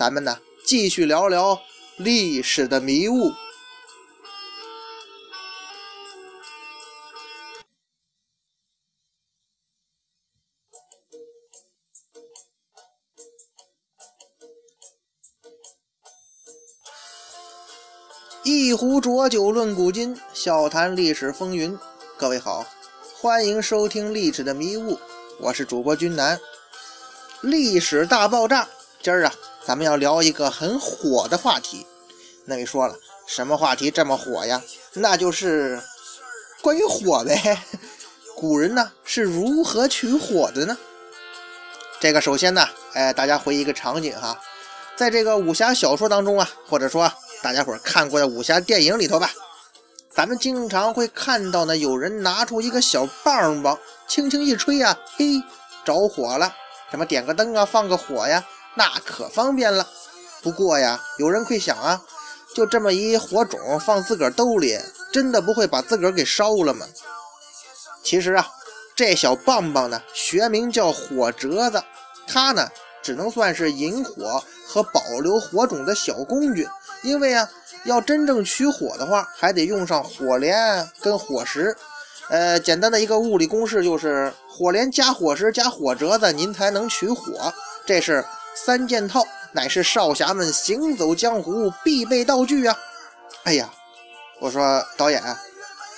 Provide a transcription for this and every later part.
咱们呢，继续聊聊历史的迷雾。一壶浊酒论古今，笑谈历史风云。各位好，欢迎收听《历史的迷雾》，我是主播君南。历史大爆炸，今儿啊，咱们要聊一个很火的话题。那位说了，什么话题这么火呀？那就是关于火呗。古人呢是如何取火的呢？这个首先呢，哎，大家回忆一个场景哈，在这个武侠小说当中啊，或者说。大家伙看过的武侠电影里头吧，咱们经常会看到呢，有人拿出一个小棒棒，轻轻一吹呀，嘿，着火了。什么点个灯啊，放个火呀，那可方便了。不过呀，有人会想啊，就这么一火种放自个儿兜里，真的不会把自个儿给烧了吗？其实啊，这小棒棒呢，学名叫火折子，它呢，只能算是引火和保留火种的小工具。因为啊，要真正取火的话，还得用上火镰跟火石。呃，简单的一个物理公式就是火镰加火石加火折子，您才能取火。这是三件套，乃是少侠们行走江湖必备道具啊！哎呀，我说导演，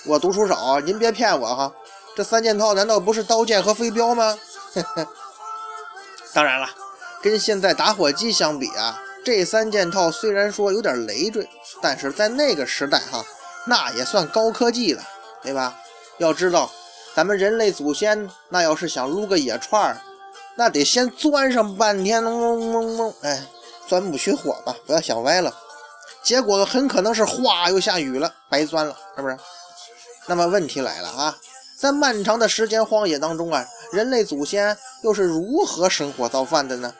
我读书少，您别骗我哈。这三件套难道不是刀剑和飞镖吗？呵 呵当然了，跟现在打火机相比啊。这三件套虽然说有点累赘，但是在那个时代哈，那也算高科技了，对吧？要知道，咱们人类祖先那要是想撸个野串儿，那得先钻上半天，嗡嗡嗡，哎，钻木取火吧，不要想歪了。结果很可能是哗又下雨了，白钻了，是不是？那么问题来了啊，在漫长的时间荒野当中啊，人类祖先又是如何生火造饭的呢？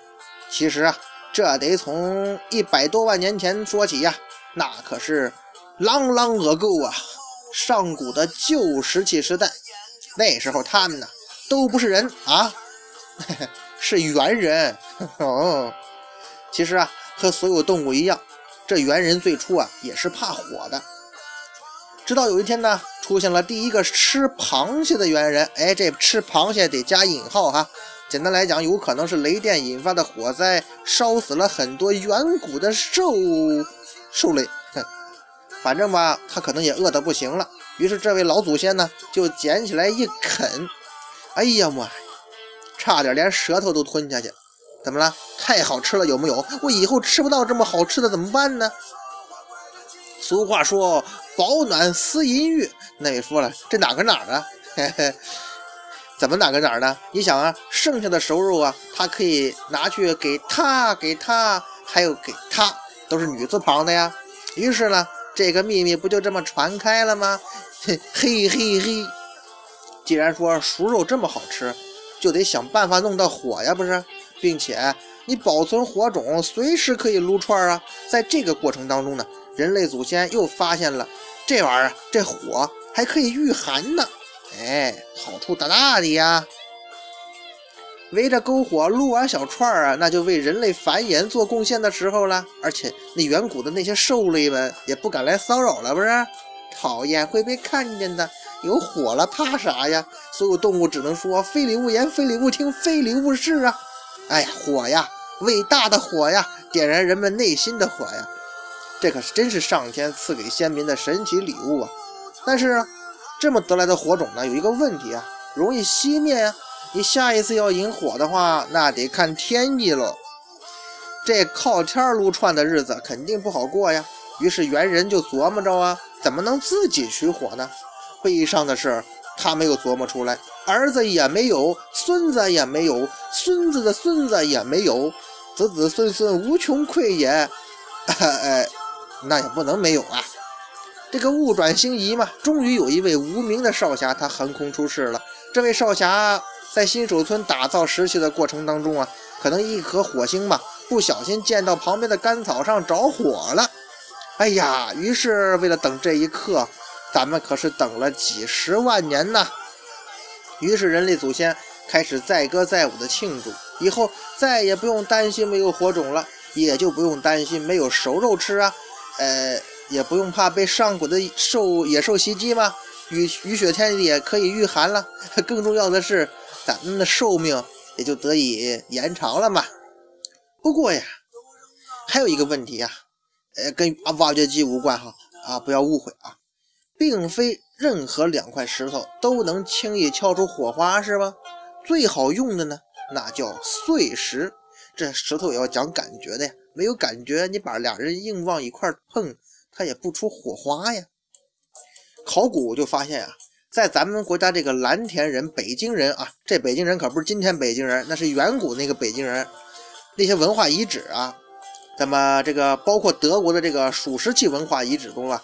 其实啊。这得从一百多万年前说起呀，那可是啷啷恶够啊！上古的旧石器时代，那时候他们呢都不是人啊，是猿人哦。其实啊，和所有动物一样，这猿人最初啊也是怕火的。直到有一天呢，出现了第一个吃螃蟹的猿人，哎，这吃螃蟹得加引号哈。简单来讲，有可能是雷电引发的火灾，烧死了很多远古的兽兽类。反正吧，他可能也饿得不行了。于是这位老祖先呢，就捡起来一啃，哎呀妈呀，差点连舌头都吞下去。怎么了？太好吃了，有没有？我以后吃不到这么好吃的怎么办呢？俗话说，保暖思淫欲。那也说了，这哪个哪儿啊？怎么哪个哪儿呢？你想啊，剩下的熟肉啊，他可以拿去给他，给他，还有给他，都是女字旁的呀。于是呢，这个秘密不就这么传开了吗？嘿嘿嘿嘿！既然说熟肉这么好吃，就得想办法弄到火呀，不是？并且你保存火种，随时可以撸串啊。在这个过程当中呢，人类祖先又发现了这玩意儿，这火还可以御寒呢。哎，好处大大的呀！围着篝火撸完小串儿啊，那就为人类繁衍做贡献的时候了。而且那远古的那些兽类们也不敢来骚扰了，不是？讨厌会被看见的，有火了怕啥呀？所有动物只能说非礼勿言，非礼勿听，非礼勿视啊！哎呀，火呀，伟大的火呀，点燃人们内心的火呀！这可是真是上天赐给先民的神奇礼物啊！但是。这么得来的火种呢，有一个问题啊，容易熄灭呀。你下一次要引火的话，那得看天意喽。这靠天撸串的日子肯定不好过呀。于是猿人就琢磨着啊，怎么能自己取火呢？悲伤的是，他没有琢磨出来，儿子也没有，孙子也没有，孙子的孙子也没有，子子孙孙无穷匮也。哎，那也不能没有啊。这个物转星移嘛，终于有一位无名的少侠，他横空出世了。这位少侠在新手村打造石器的过程当中啊，可能一颗火星嘛，不小心溅到旁边的干草上着火了。哎呀，于是为了等这一刻，咱们可是等了几十万年呐。于是人类祖先开始载歌载舞的庆祝，以后再也不用担心没有火种了，也就不用担心没有熟肉吃啊，呃。也不用怕被上古的兽野兽袭击吗？雨雨雪天也可以御寒了。更重要的是，咱们的寿命也就得以延长了嘛。不过呀，还有一个问题呀，呃，跟挖掘机无关哈啊，不要误会啊，并非任何两块石头都能轻易敲出火花，是吧？最好用的呢，那叫碎石。这石头也要讲感觉的呀，没有感觉，你把俩人硬往一块碰。它也不出火花呀。考古就发现呀，在咱们国家这个蓝田人、北京人啊，这北京人可不是今天北京人，那是远古那个北京人。那些文化遗址啊，咱们这个包括德国的这个属石器文化遗址中啊，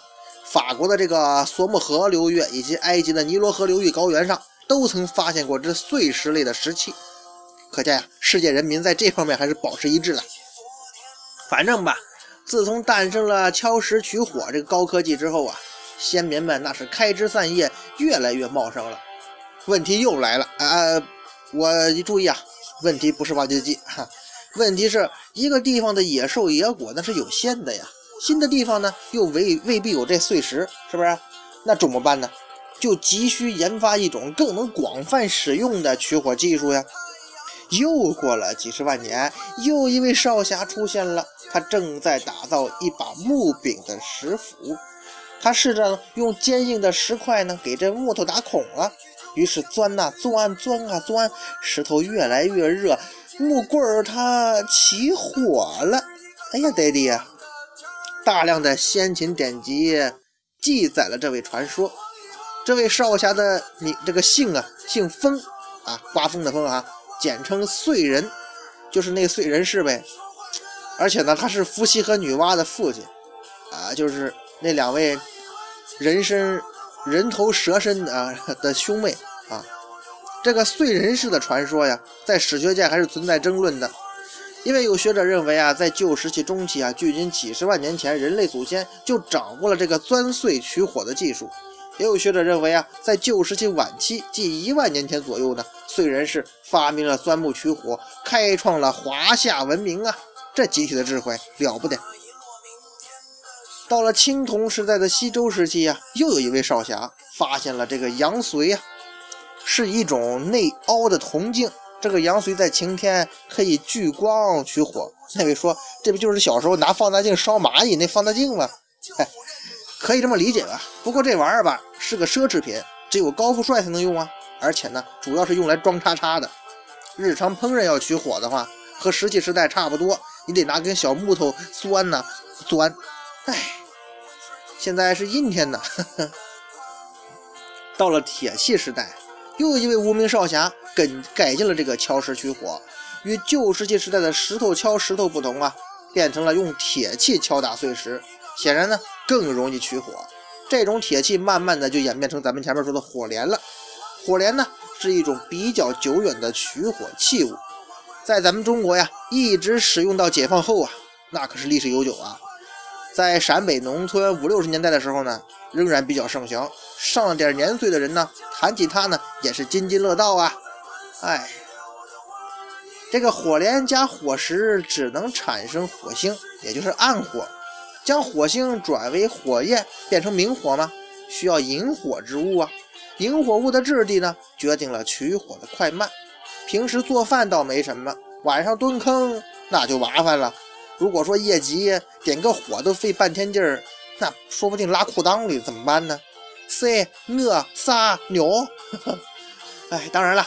法国的这个索姆河流域以及埃及的尼罗河流域高原上，都曾发现过这碎石类的石器。可见呀，世界人民在这方面还是保持一致的。反正吧。自从诞生了敲石取火这个高科技之后啊，先民们那是开枝散叶，越来越茂盛了。问题又来了啊！我一注意啊，问题不是挖掘机，哈，问题是一个地方的野兽野果那是有限的呀。新的地方呢，又未未必有这碎石，是不是？那怎么办呢？就急需研发一种更能广泛使用的取火技术呀。又过了几十万年，又一位少侠出现了。他正在打造一把木柄的石斧，他试着用坚硬的石块呢给这木头打孔了。于是钻呐钻，钻啊钻，石头越来越热，木棍儿它起火了。哎呀，爹地呀！大量的先秦典籍记载了这位传说。这位少侠的你这个姓啊，姓风啊，刮风的风啊。简称燧人，就是那燧人氏呗。而且呢，他是伏羲和女娲的父亲啊，就是那两位人身人头蛇身啊 的兄妹啊。这个燧人氏的传说呀，在史学界还是存在争论的，因为有学者认为啊，在旧石器中期啊，距今几十万年前，人类祖先就掌握了这个钻碎取火的技术。也有学者认为啊，在旧石器晚期，即一万年前左右呢，燧人氏发明了钻木取火，开创了华夏文明啊！这集体的智慧了不得。到了青铜时代的西周时期呀，又有一位少侠发现了这个羊髓啊，是一种内凹的铜镜。这个羊髓在晴天可以聚光取火。那位说，这不就是小时候拿放大镜烧蚂蚁那放大镜吗？哎。可以这么理解吧，不过这玩意儿吧是个奢侈品，只有高富帅才能用啊，而且呢，主要是用来装叉叉的。日常烹饪要取火的话，和石器时代差不多，你得拿根小木头钻呐钻。唉，现在是阴天呐。到了铁器时代，又一位无名少侠跟改进了这个敲石取火，与旧石器时代的石头敲石头不同啊，变成了用铁器敲打碎石。显然呢，更容易取火。这种铁器慢慢的就演变成咱们前面说的火镰了。火镰呢，是一种比较久远的取火器物，在咱们中国呀，一直使用到解放后啊，那可是历史悠久啊。在陕北农村五六十年代的时候呢，仍然比较盛行。上了点年岁的人呢，谈起它呢，也是津津乐道啊。哎，这个火镰加火石只能产生火星，也就是暗火。将火星转为火焰，变成明火吗？需要引火之物啊。引火物的质地呢，决定了取火的快慢。平时做饭倒没什么，晚上蹲坑那就麻烦了。如果说夜急点个火都费半天劲儿，那说不定拉裤裆里怎么办呢？塞我撒牛。哎，当然了，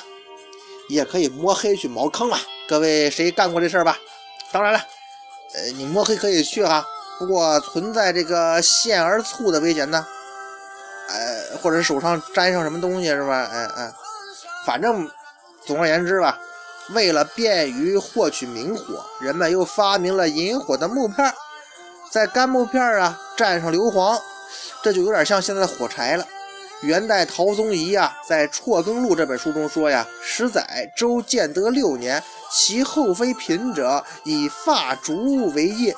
也可以摸黑去茅坑了。各位谁干过这事儿吧？当然了，呃，你摸黑可以去哈。不过存在这个陷而猝的危险呢，哎，或者手上沾上什么东西是吧？哎哎，反正总而言之吧，为了便于获取明火，人们又发明了引火的木片，在干木片啊蘸上硫磺，这就有点像现在的火柴了。元代陶宗仪啊，在《辍耕录》这本书中说呀：“十载周建德六年，其后妃嫔者以发烛为业。”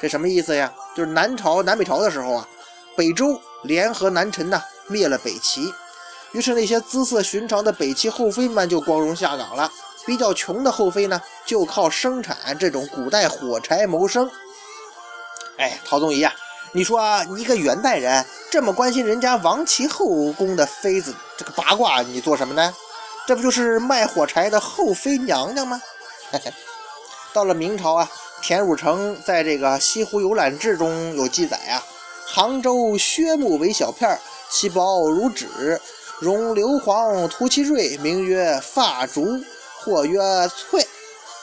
这什么意思呀？就是南朝南北朝的时候啊，北周联合南陈呐，灭了北齐，于是那些姿色寻常的北齐后妃们就光荣下岗了。比较穷的后妃呢，就靠生产这种古代火柴谋生。哎，陶宗仪呀，你说啊，你一个元代人。这么关心人家王琦后宫的妃子这个八卦，你做什么呢？这不就是卖火柴的后妃娘娘吗？到了明朝啊，田汝成在这个《西湖游览志》中有记载啊：杭州削木为小片儿，其薄如纸，熔硫磺涂其锐，名曰发烛，或曰翠。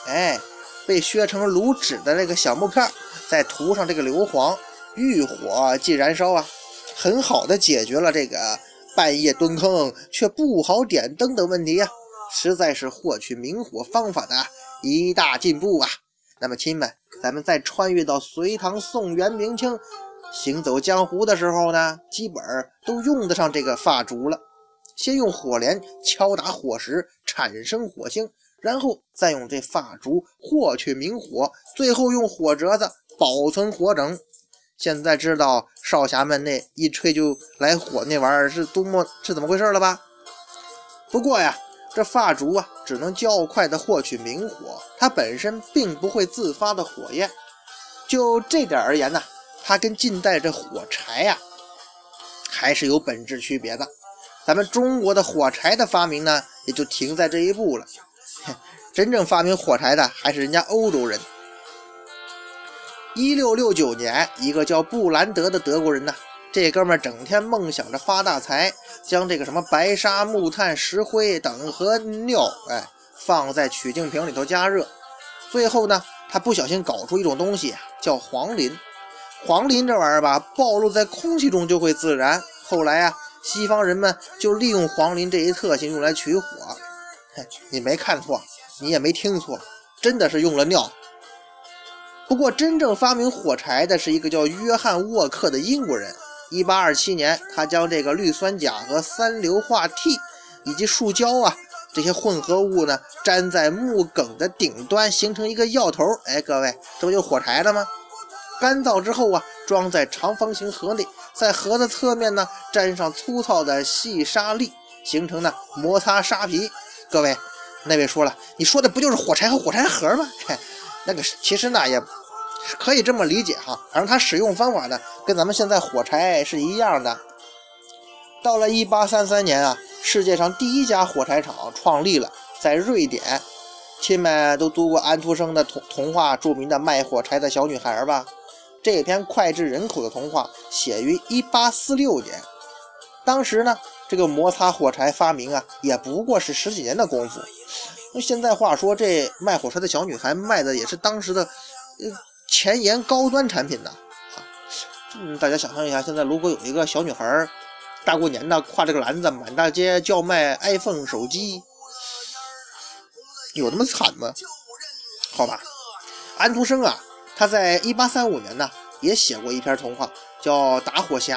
哎，被削成如纸的那个小木片儿，再涂上这个硫磺，遇火即燃烧啊。很好的解决了这个半夜蹲坑却不好点灯的问题呀，实在是获取明火方法的一大进步啊！那么亲们，咱们再穿越到隋唐、宋元、明清，行走江湖的时候呢，基本都用得上这个发烛了。先用火镰敲打火石，产生火星，然后再用这发烛获取明火，最后用火折子保存火整。现在知道少侠们那一吹就来火那玩意儿是多么是怎么回事了吧？不过呀，这发烛啊，只能较快的获取明火，它本身并不会自发的火焰。就这点而言呢，它跟近代这火柴呀，还是有本质区别的。咱们中国的火柴的发明呢，也就停在这一步了。真正发明火柴的还是人家欧洲人。一六六九年，一个叫布兰德的德国人呢，这哥们儿整天梦想着发大财，将这个什么白沙、木炭、石灰等和尿，哎，放在曲径瓶里头加热。最后呢，他不小心搞出一种东西，叫黄磷。黄磷这玩意儿吧，暴露在空气中就会自燃。后来啊，西方人们就利用黄磷这一特性用来取火。嘿，你没看错，你也没听错，真的是用了尿。不过，真正发明火柴的是一个叫约翰沃克的英国人。一八二七年，他将这个氯酸钾和三硫化锑以及树胶啊这些混合物呢，粘在木梗的顶端，形成一个药头。哎，各位，这不就火柴了吗？干燥之后啊，装在长方形盒内，在盒的侧面呢粘上粗糙的细沙粒，形成呢摩擦沙皮。各位，那位说了，你说的不就是火柴和火柴盒吗？嘿，那个其实呢也。可以这么理解哈，反正它使用方法呢，跟咱们现在火柴是一样的。到了一八三三年啊，世界上第一家火柴厂创立了，在瑞典。亲们都读过安徒生的童童话，著名的卖火柴的小女孩吧？这篇脍炙人口的童话写于一八四六年，当时呢，这个摩擦火柴发明啊，也不过是十几年的功夫。那现在话说，这卖火柴的小女孩卖的也是当时的，呃。前沿高端产品的啊，嗯，大家想象一下，现在如果有一个小女孩大过年的挎着个篮子满大街叫卖 iPhone 手机，有那么惨吗？好吧，安徒生啊，他在一八三五年呢也写过一篇童话，叫《打火匣》。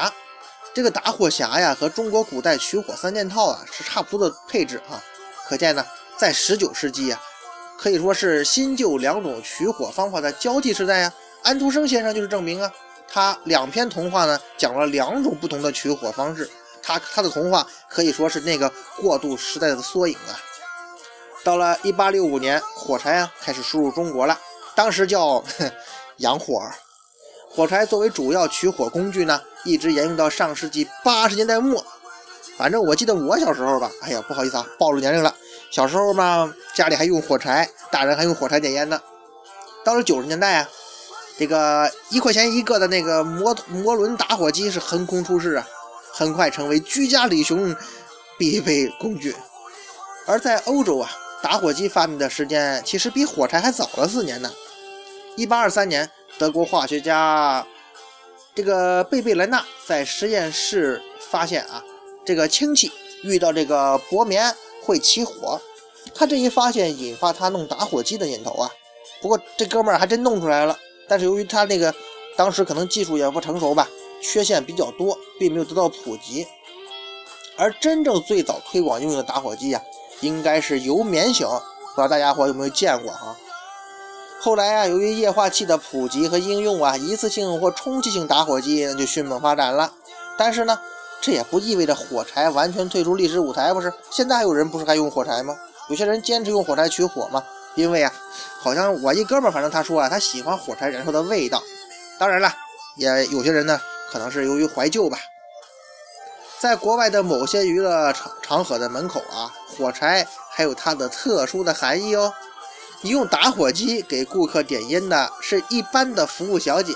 这个打火匣呀，和中国古代取火三件套啊是差不多的配置啊，可见呢，在十九世纪呀。可以说是新旧两种取火方法的交替时代呀。安徒生先生就是证明啊。他两篇童话呢，讲了两种不同的取火方式。他他的童话可以说是那个过渡时代的缩影啊。到了一八六五年，火柴啊开始输入中国了，当时叫 洋火。火柴作为主要取火工具呢，一直沿用到上世纪八十年代末。反正我记得我小时候吧，哎呀，不好意思啊，暴露年龄了。小时候嘛，家里还用火柴，大人还用火柴点烟呢。到了九十年代啊，这个一块钱一个的那个摩摩轮打火机是横空出世啊，很快成为居家旅行必备工具。而在欧洲啊，打火机发明的时间其实比火柴还早了四年呢。一八二三年，德国化学家这个贝贝莱纳在实验室发现啊，这个氢气遇到这个薄棉。会起火，他这一发现引发他弄打火机的念头啊。不过这哥们儿还真弄出来了，但是由于他那个当时可能技术也不成熟吧，缺陷比较多，并没有得到普及。而真正最早推广应用的打火机呀，应该是油棉型，不知道大家伙有没有见过啊？后来啊，由于液化气的普及和应用啊，一次性或充气性打火机那就迅猛发展了。但是呢，这也不意味着火柴完全退出历史舞台，不是？现在还有人不是还用火柴吗？有些人坚持用火柴取火吗？因为啊，好像我一哥们儿，反正他说啊，他喜欢火柴燃烧的味道。当然了，也有些人呢，可能是由于怀旧吧。在国外的某些娱乐场场所的门口啊，火柴还有它的特殊的含义哦。你用打火机给顾客点烟的是一般的服务小姐，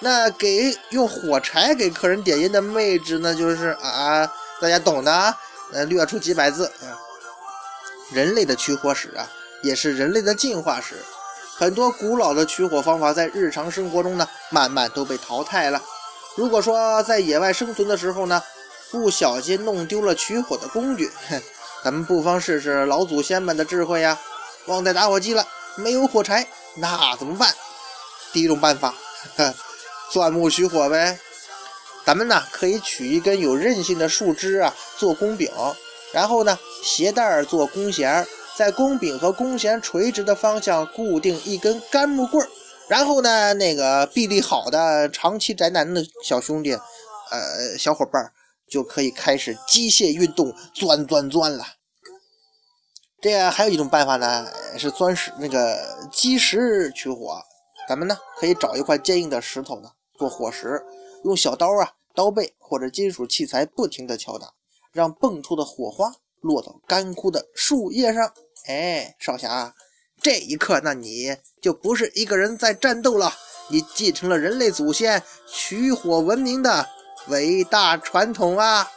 那给用火柴给客人点烟的妹纸呢，就是啊，大家懂的啊，略出几百字啊。人类的取火史啊，也是人类的进化史。很多古老的取火方法在日常生活中呢，慢慢都被淘汰了。如果说在野外生存的时候呢，不小心弄丢了取火的工具，哼，咱们不妨试试老祖先们的智慧呀！忘带打火机了，没有火柴，那怎么办？第一种办法，钻木取火呗。咱们呢可以取一根有韧性的树枝啊做弓柄，然后呢鞋带儿做弓弦，在弓柄和弓弦垂直的方向固定一根干木棍儿，然后呢那个臂力好的长期宅男的小兄弟，呃小伙伴儿。就可以开始机械运动，钻钻钻了。这还有一种办法呢，是钻石那个基石取火。咱们呢可以找一块坚硬的石头呢做火石，用小刀啊、刀背或者金属器材不停地敲打，让蹦出的火花落到干枯的树叶上。哎，少侠，这一刻那你就不是一个人在战斗了，你继承了人类祖先取火文明的。伟大传统啊！